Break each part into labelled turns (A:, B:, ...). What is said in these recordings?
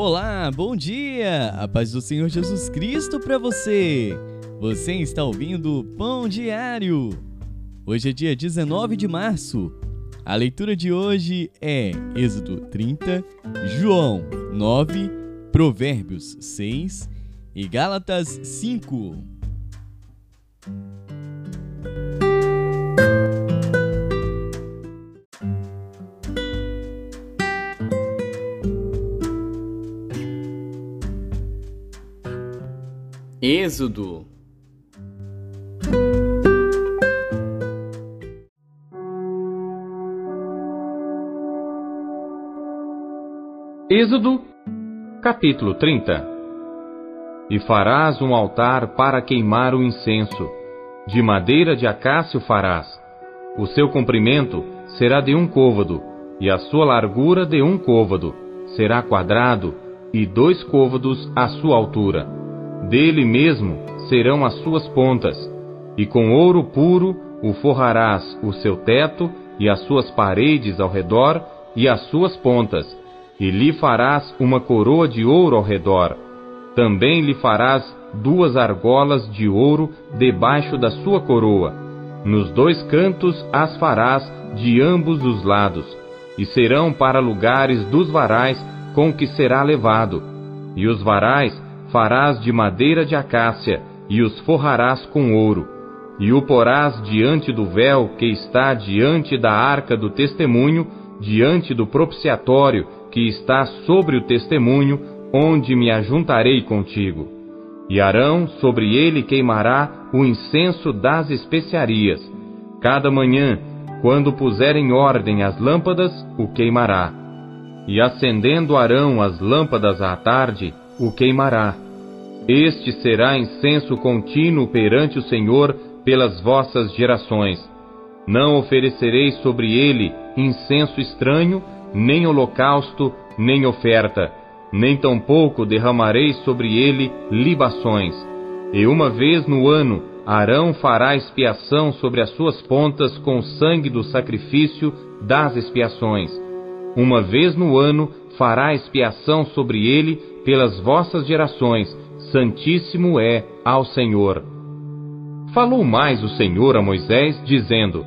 A: Olá, bom dia! A paz do Senhor Jesus Cristo para você! Você está ouvindo o Pão Diário. Hoje é dia 19 de março. A leitura de hoje é Êxodo 30, João 9, Provérbios 6 e Gálatas 5. Êxodo
B: Êxodo, capítulo 30 E farás um altar para queimar o incenso. De madeira de acácio farás. O seu comprimento será de um côvado, e a sua largura de um côvado. Será quadrado, e dois côvados a sua altura dele mesmo serão as suas pontas, e com ouro puro o forrarás o seu teto e as suas paredes ao redor e as suas pontas, e lhe farás uma coroa de ouro ao redor. Também lhe farás duas argolas de ouro debaixo da sua coroa. Nos dois cantos as farás de ambos os lados, e serão para lugares dos varais com que será levado. E os varais farás de madeira de acácia e os forrarás com ouro, e o porás diante do véu que está diante da arca do testemunho, diante do propiciatório que está sobre o testemunho, onde me ajuntarei contigo. E Arão sobre ele queimará o incenso das especiarias. Cada manhã, quando puser em ordem as lâmpadas, o queimará. E acendendo Arão as lâmpadas à tarde, o queimará. Este será incenso contínuo perante o Senhor pelas vossas gerações. Não oferecereis sobre ele incenso estranho, nem holocausto, nem oferta, nem tampouco derramareis sobre ele libações. E uma vez no ano Arão fará expiação sobre as suas pontas com o sangue do sacrifício das expiações. Uma vez no ano fará expiação sobre ele pelas vossas gerações, santíssimo é ao Senhor. Falou mais o Senhor a Moisés, dizendo: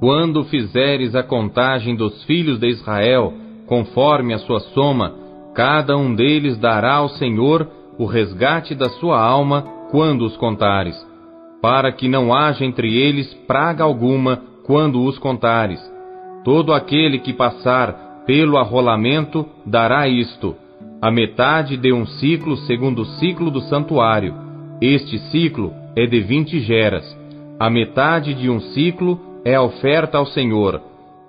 B: Quando fizeres a contagem dos filhos de Israel, conforme a sua soma, cada um deles dará ao Senhor o resgate da sua alma quando os contares, para que não haja entre eles praga alguma quando os contares. Todo aquele que passar pelo arrolamento dará isto: a metade de um ciclo segundo o ciclo do santuário. Este ciclo é de vinte geras. A metade de um ciclo é a oferta ao Senhor.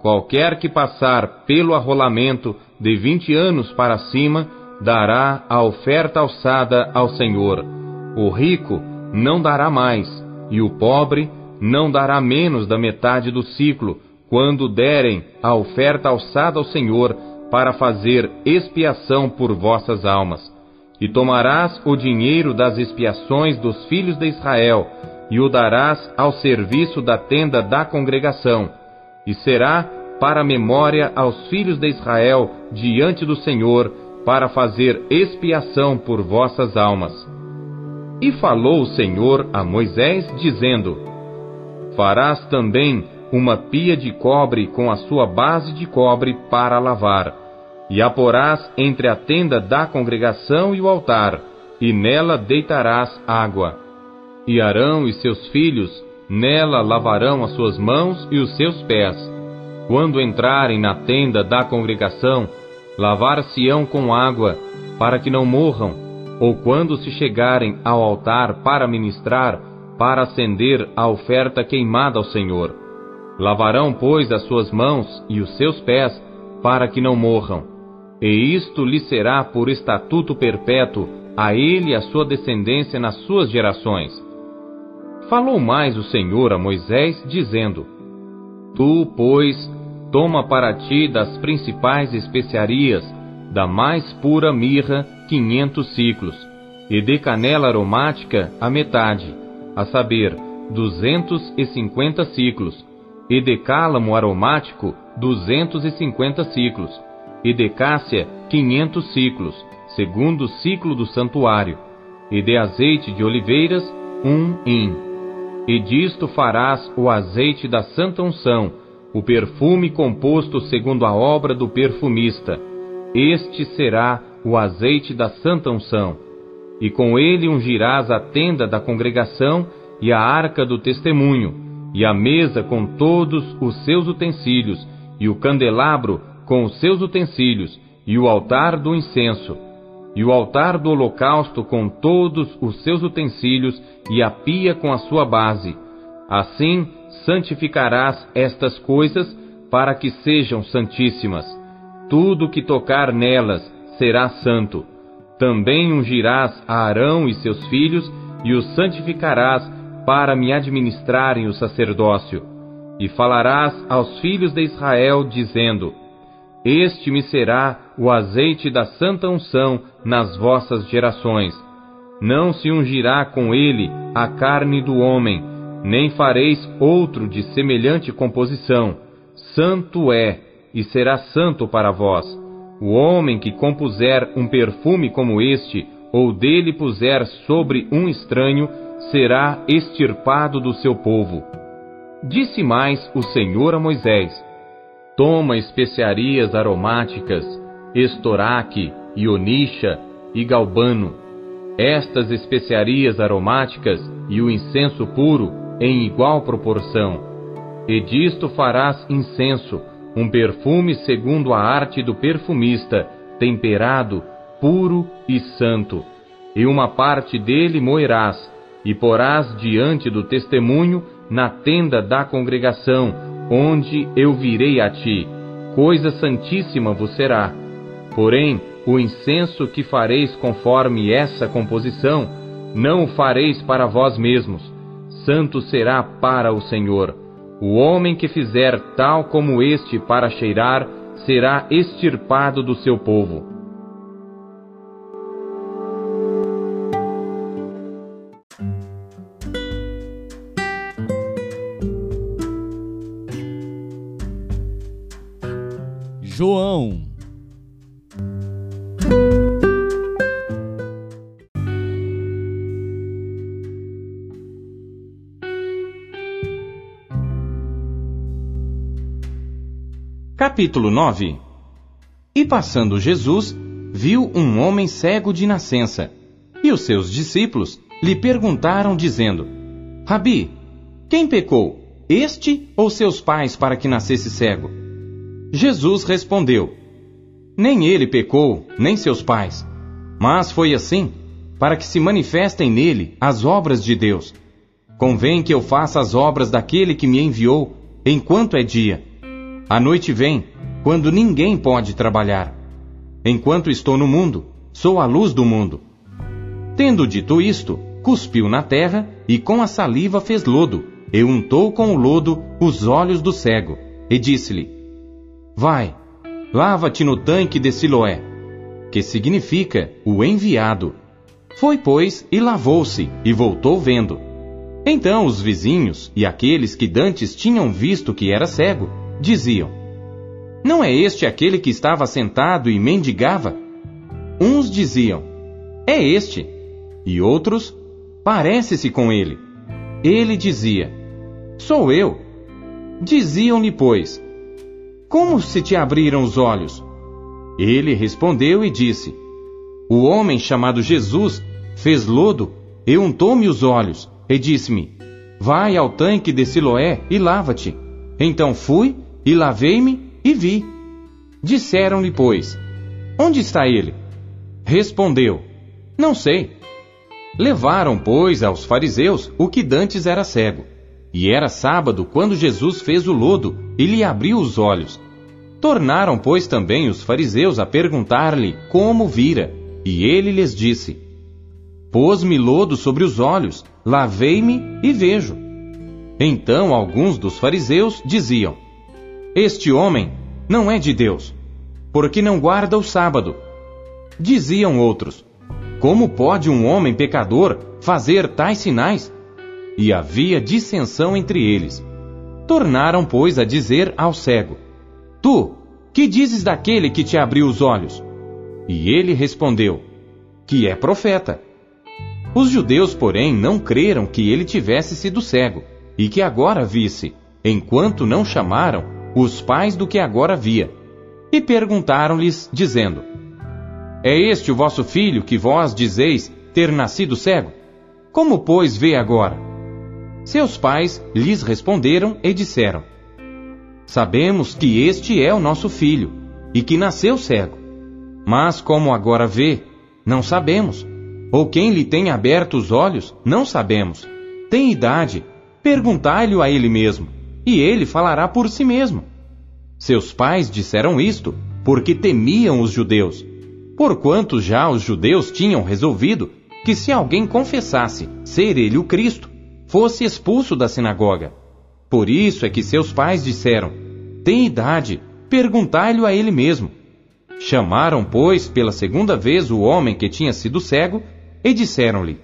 B: Qualquer que passar pelo arrolamento de vinte anos para cima, dará a oferta alçada ao Senhor. O rico não dará mais, e o pobre não dará menos da metade do ciclo, quando derem a oferta alçada ao Senhor para fazer expiação por vossas almas. E tomarás o dinheiro das expiações dos filhos de Israel, e o darás ao serviço da tenda da congregação, e será para memória aos filhos de Israel diante do Senhor, para fazer expiação por vossas almas. E falou o Senhor a Moisés, dizendo: Farás também uma pia de cobre com a sua base de cobre para lavar, e a porás entre a tenda da congregação e o altar, e nela deitarás água. E Arão e seus filhos nela lavarão as suas mãos e os seus pés. Quando entrarem na tenda da congregação, lavar-se-ão com água, para que não morram, ou quando se chegarem ao altar para ministrar, para acender a oferta queimada ao Senhor. Lavarão, pois, as suas mãos e os seus pés, para que não morram. E isto lhe será por estatuto perpétuo, a ele e a sua descendência nas suas gerações. Falou mais o Senhor a Moisés, dizendo: Tu, pois, toma para ti das principais especiarias, da mais pura mirra, quinhentos ciclos, e de canela aromática a metade, a saber, duzentos e cinquenta ciclos, e de cálamo aromático duzentos e cinquenta ciclos, e de cássia quinhentos ciclos,
C: segundo o ciclo do santuário, e de azeite de oliveiras, um hin. E disto farás o azeite da santa unção, o perfume composto segundo a obra do perfumista. Este será o azeite da santa unção. E com ele ungirás a tenda da congregação e a arca do testemunho, e a mesa com todos os seus utensílios, e o candelabro com os seus utensílios, e o altar do incenso, e o altar do holocausto com todos os seus utensílios, e a pia com a sua base. Assim santificarás estas coisas para que sejam santíssimas. Tudo que tocar nelas será santo. Também ungirás a Arão e seus filhos e os santificarás para me administrarem o sacerdócio. E falarás aos filhos de Israel, dizendo: Este me será o azeite da santa unção nas vossas gerações. Não se ungirá com ele a carne do homem, nem fareis outro de semelhante composição. Santo é, e será santo para vós. O homem que compuser um perfume como este, ou dele puser sobre um estranho, será extirpado do seu povo. Disse mais o Senhor a Moisés: Toma especiarias aromáticas, estoraque, ionisha e galbano. Estas especiarias aromáticas e o incenso puro em igual proporção. E disto farás incenso, um perfume segundo a arte do perfumista, temperado, puro e santo. E uma parte dele moerás, e porás diante do testemunho na tenda da congregação, onde eu virei a ti. Coisa santíssima vos será. Porém, o incenso que fareis conforme essa composição, não o fareis para vós mesmos, santo será para o Senhor. O homem que fizer tal como este para cheirar, será extirpado do seu povo.
B: Capítulo 9 E passando Jesus, viu um homem cego de nascença. E os seus discípulos lhe perguntaram, dizendo: Rabi, quem pecou, este ou seus pais, para que nascesse cego? Jesus respondeu: Nem ele pecou, nem seus pais. Mas foi assim, para que se manifestem nele as obras de Deus. Convém que eu faça as obras daquele que me enviou, enquanto é dia. A noite vem, quando ninguém pode trabalhar. Enquanto estou no mundo, sou a luz do mundo. Tendo dito isto, cuspiu na terra e com a saliva fez lodo, e untou com o lodo os olhos do cego, e disse-lhe: Vai, lava-te no tanque de Siloé, que significa o enviado. Foi, pois, e lavou-se, e voltou vendo. Então os vizinhos e aqueles que dantes tinham visto que era cego, diziam: Não é este aquele que estava sentado e mendigava? Uns diziam: É este. E outros: Parece-se com ele. Ele dizia: Sou eu. Diziam-lhe, pois: Como se te abriram os olhos? Ele respondeu e disse: O homem chamado Jesus fez lodo e untou-me os olhos, e disse-me: Vai ao tanque de Siloé e lava-te. Então fui e lavei-me e vi. Disseram-lhe, pois: Onde está ele? Respondeu: Não sei. Levaram, pois, aos fariseus o que dantes era cego. E era sábado quando Jesus fez o lodo e lhe abriu os olhos. Tornaram, pois, também os fariseus a perguntar-lhe como vira. E ele lhes disse: Pôs-me lodo sobre os olhos, lavei-me e vejo. Então alguns dos fariseus diziam: este homem não é de Deus, porque não guarda o sábado. Diziam outros: Como pode um homem pecador fazer tais sinais? E havia dissensão entre eles. Tornaram, pois, a dizer ao cego: Tu, que dizes daquele que te abriu os olhos? E ele respondeu: que é profeta. Os judeus, porém, não creram que ele tivesse sido cego e que agora visse, enquanto não chamaram os pais do que agora via. E perguntaram-lhes, dizendo: É este o vosso filho que vós dizeis ter nascido cego? Como, pois, vê agora? Seus pais lhes responderam e disseram: Sabemos que este é o nosso filho e que nasceu cego. Mas como agora vê, não sabemos. Ou quem lhe tem aberto os olhos, não sabemos. Tem idade, perguntai-lhe a ele mesmo, e ele falará por si mesmo. Seus pais disseram isto porque temiam os judeus, porquanto já os judeus tinham resolvido que se alguém confessasse ser ele o Cristo, fosse expulso da sinagoga. Por isso é que seus pais disseram: Tem idade, perguntai-lhe a ele mesmo. Chamaram, pois, pela segunda vez o homem que tinha sido cego e disseram-lhe: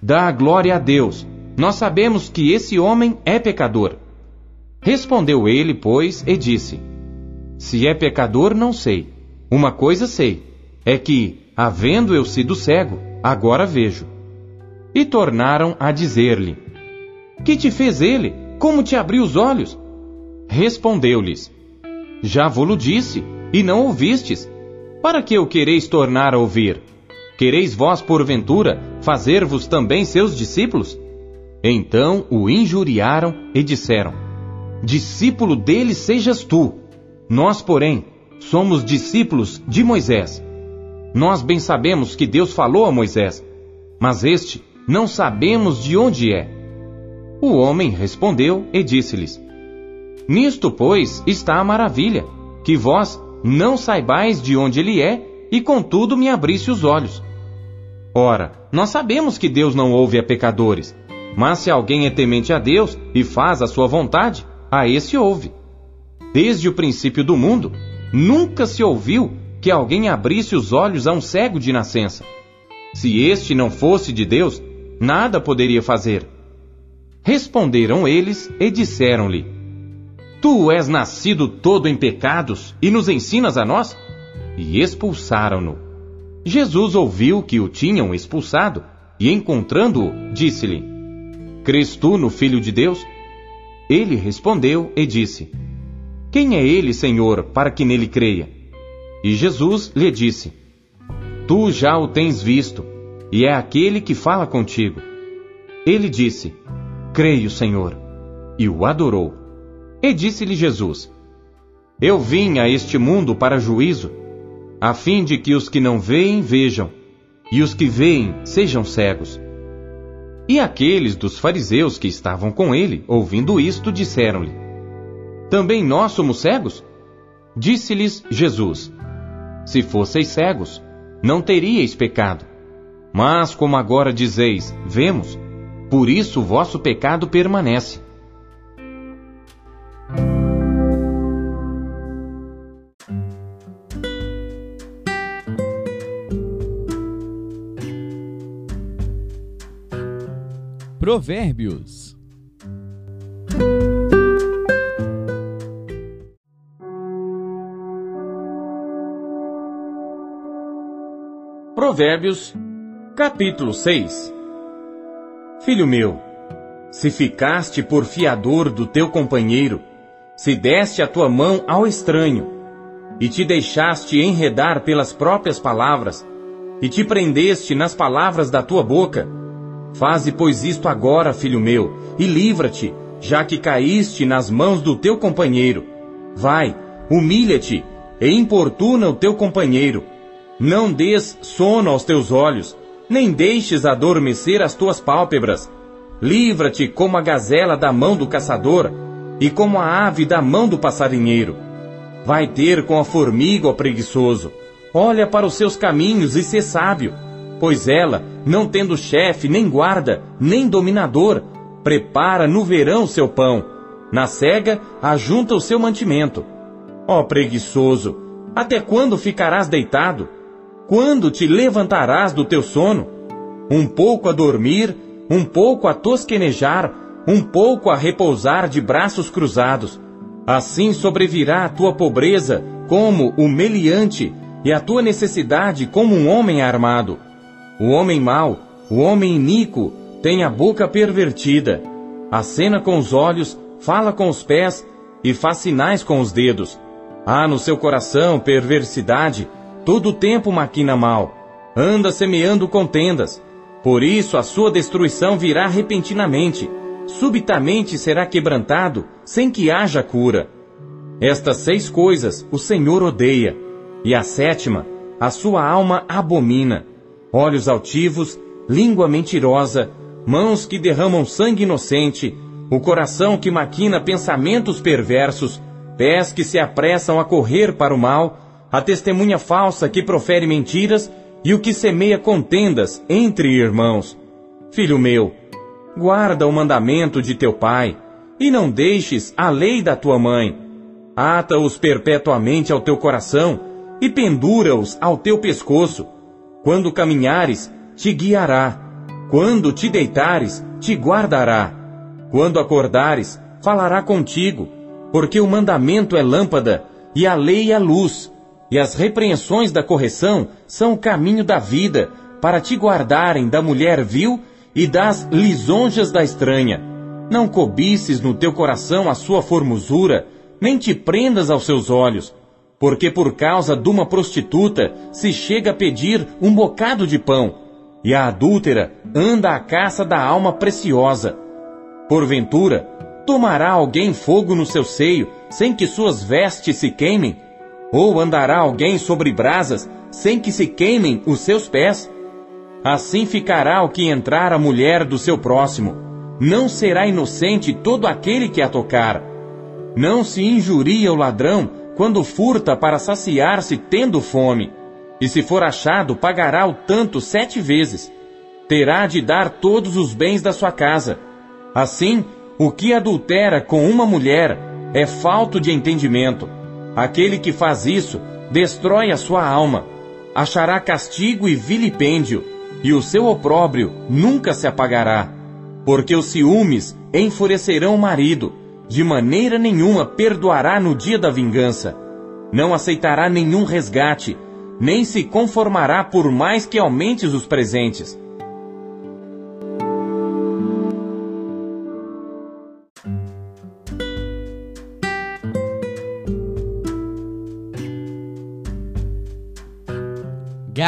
B: Dá glória a Deus, nós sabemos que esse homem é pecador. Respondeu ele, pois, e disse: Se é pecador, não sei. Uma coisa sei, é que, havendo eu sido cego, agora vejo. E tornaram a dizer-lhe: Que te fez ele? Como te abriu os olhos? Respondeu-lhes: Já vou-lo disse, e não ouvistes. Para que o quereis tornar a ouvir? Quereis vós, porventura, fazer-vos também seus discípulos? Então o injuriaram e disseram: Discípulo dele sejas tu. Nós, porém, somos discípulos de Moisés. Nós bem sabemos que Deus falou a Moisés, mas este não sabemos de onde é. O homem respondeu e disse-lhes: Nisto, pois, está a maravilha, que vós não saibais de onde ele é, e contudo me abrisse os olhos. Ora, nós sabemos que Deus não ouve a pecadores, mas se alguém é temente a Deus e faz a sua vontade, a esse ouve. Desde o princípio do mundo, nunca se ouviu que alguém abrisse os olhos a um cego de nascença. Se este não fosse de Deus, nada poderia fazer. Responderam eles e disseram-lhe: Tu és nascido todo em pecados e nos ensinas a nós? E expulsaram-no. Jesus ouviu que o tinham expulsado e, encontrando-o, disse-lhe: Crês tu no Filho de Deus? Ele respondeu e disse: Quem é ele, Senhor, para que nele creia? E Jesus lhe disse: Tu já o tens visto, e é aquele que fala contigo. Ele disse: Creio, Senhor, e o adorou. E disse-lhe Jesus: Eu vim a este mundo para juízo, a fim de que os que não veem vejam, e os que veem sejam cegos. E aqueles dos fariseus que estavam com ele, ouvindo isto, disseram-lhe: Também nós somos cegos? Disse-lhes Jesus: Se fosseis cegos, não teríeis pecado. Mas como agora dizeis, vemos, por isso o vosso pecado permanece.
A: Provérbios.
B: Provérbios, capítulo 6 Filho meu, se ficaste por fiador do teu companheiro, se deste a tua mão ao estranho, e te deixaste enredar pelas próprias palavras, e te prendeste nas palavras da tua boca, Faze, pois, isto agora, filho meu, e livra-te, já que caíste nas mãos do teu companheiro. Vai, humilha-te e importuna o teu companheiro. Não des sono aos teus olhos, nem deixes adormecer as tuas pálpebras. Livra-te como a gazela da mão do caçador e como a ave da mão do passarinheiro. Vai ter com a formiga, ó preguiçoso. Olha para os seus caminhos e sê sábio Pois ela, não tendo chefe, nem guarda, nem dominador, prepara no verão seu pão, na cega ajunta o seu mantimento. Ó preguiçoso, até quando ficarás deitado? Quando te levantarás do teu sono? Um pouco a dormir, um pouco a tosquenejar, um pouco a repousar de braços cruzados. Assim sobrevirá a tua pobreza como o meliante, e a tua necessidade como um homem armado. O homem mau, o homem iníquo, tem a boca pervertida, acena com os olhos, fala com os pés e faz sinais com os dedos. Há no seu coração perversidade, todo o tempo maquina mal, anda semeando contendas. Por isso a sua destruição virá repentinamente, subitamente será quebrantado, sem que haja cura. Estas seis coisas o Senhor odeia, e a sétima, a sua alma abomina: olhos altivos, língua mentirosa, mãos que derramam sangue inocente, o coração que maquina pensamentos perversos, pés que se apressam a correr para o mal, a testemunha falsa que profere mentiras e o que semeia contendas entre irmãos. Filho meu, guarda o mandamento de teu pai, e não deixes a lei da tua mãe. Ata-os perpetuamente ao teu coração e pendura-os ao teu pescoço. Quando caminhares, te guiará. Quando te deitares, te guardará. Quando acordares, falará contigo, porque o mandamento é lâmpada e a lei é luz, e as repreensões da correção são o caminho da vida, para te guardarem da mulher vil e das lisonjas da estranha. Não cobices no teu coração a sua formosura, nem te prendas aos seus olhos, porque por causa de uma prostituta se chega a pedir um bocado de pão, e a adúltera anda à caça da alma preciosa. Porventura, tomará alguém fogo no seu seio, sem que suas vestes se queimem? Ou andará alguém sobre brasas, sem que se queimem os seus pés? Assim ficará o que entrar a mulher do seu próximo. Não será inocente todo aquele que a tocar. Não se injuria o ladrão quando furta para saciar-se tendo fome. E se for achado, pagará o tanto sete vezes. Terá de dar todos os bens da sua casa. Assim, o que adultera com uma mulher é falto de entendimento. Aquele que faz isso destrói a sua alma. Achará castigo e vilipêndio, e o seu opróbrio nunca se apagará. Porque os ciúmes enfurecerão o marido, de maneira nenhuma perdoará no dia da vingança. Não aceitará nenhum resgate, nem se conformará por mais que aumentes os presentes.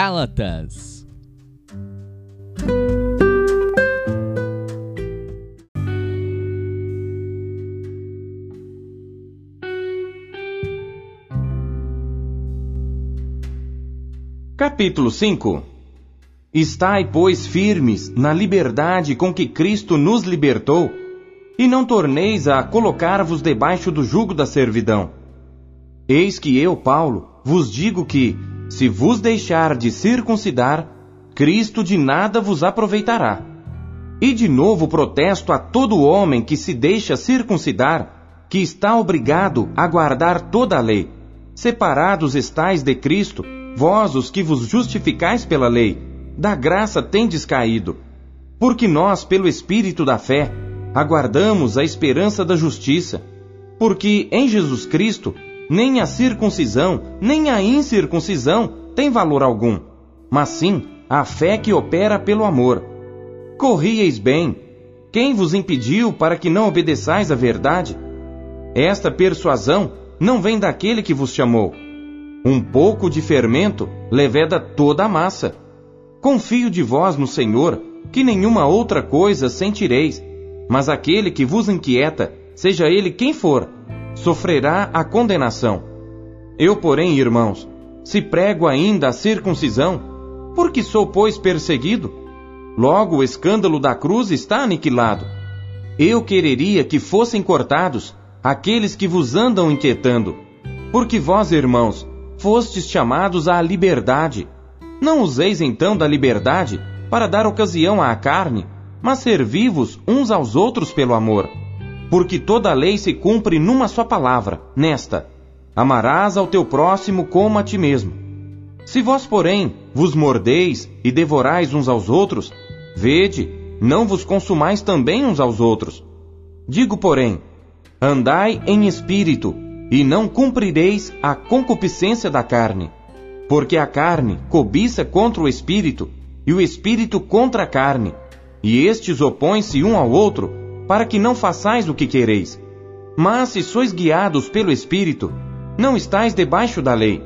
A: Gálatas
B: Capítulo 5 Estai, pois, firmes na liberdade com que Cristo nos libertou, e não torneis a colocar-vos debaixo do jugo da servidão. Eis que eu, Paulo, vos digo que, se vos deixar de circuncidar, Cristo de nada vos aproveitará. E de novo protesto a todo homem que se deixa circuncidar, que está obrigado a guardar toda a lei. Separados estais de Cristo, Vós, os que vos justificais pela lei, da graça tendes caído. Porque nós, pelo Espírito da fé, aguardamos a esperança da justiça. Porque em Jesus Cristo, nem a circuncisão, nem a incircuncisão tem valor algum, mas sim a fé que opera pelo amor. Corrieis bem. Quem vos impediu para que não obedeçais à verdade? Esta persuasão não vem daquele que vos chamou. Um pouco de fermento leveda toda a massa. Confio de vós no Senhor, que nenhuma outra coisa sentireis, mas aquele que vos inquieta, seja ele quem for, sofrerá a condenação. Eu, porém, irmãos, se prego ainda a circuncisão, porque sou, pois, perseguido? Logo o escândalo da cruz está aniquilado. Eu quereria que fossem cortados aqueles que vos andam inquietando, porque vós, irmãos, fostes chamados à liberdade. Não useis então da liberdade para dar ocasião à carne, mas servi-vos uns aos outros pelo amor. Porque toda a lei se cumpre numa só palavra, nesta: Amarás ao teu próximo como a ti mesmo. Se vós, porém, vos mordeis e devorais uns aos outros, vede, não vos consumais também uns aos outros. Digo, porém, andai em espírito, e não cumprireis a concupiscência da carne. Porque a carne cobiça contra o espírito, e o espírito contra a carne, e estes opõem-se um ao outro, para que não façais o que quereis. Mas se sois guiados pelo espírito, não estáis debaixo da lei.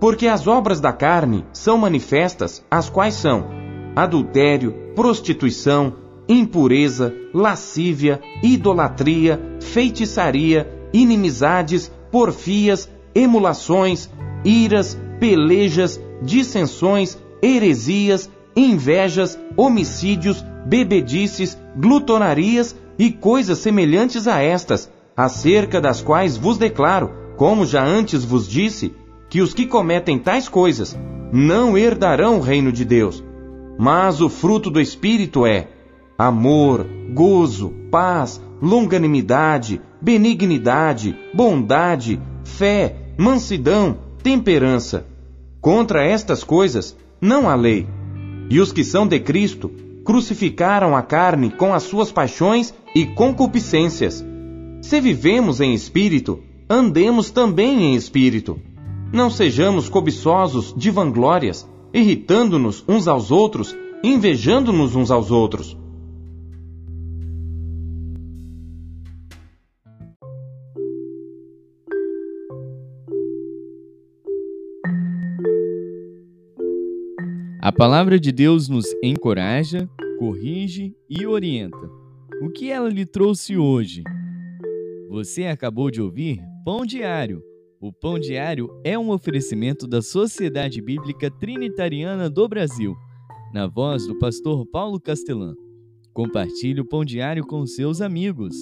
B: Porque as obras da carne são manifestas, as quais são adultério, prostituição, impureza, lascívia, idolatria, feitiçaria, inimizades, porfias, emulações, iras, pelejas, dissensões, heresias, invejas, homicídios, bebedices, glutonarias e coisas semelhantes a estas, acerca das quais vos declaro, como já antes vos disse, que os que cometem tais coisas não herdarão o reino de Deus. Mas o fruto do Espírito é amor, gozo, paz, longanimidade, benignidade, bondade, fé, mansidão, temperança. Contra estas coisas não há lei. E os que são de Cristo crucificaram a carne com as suas paixões e concupiscências. Se vivemos em espírito, andemos também em espírito. Não sejamos cobiçosos de vanglórias, irritando-nos uns aos outros, invejando-nos uns aos outros.
A: A palavra de Deus nos encoraja, corrige e orienta. O que ela lhe trouxe hoje? Você acabou de ouvir Pão Diário o Pão Diário é um oferecimento da Sociedade Bíblica Trinitariana do Brasil, na voz do pastor Paulo Castelã. Compartilhe o Pão Diário com seus amigos.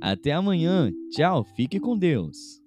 A: Até amanhã. Tchau, fique com Deus.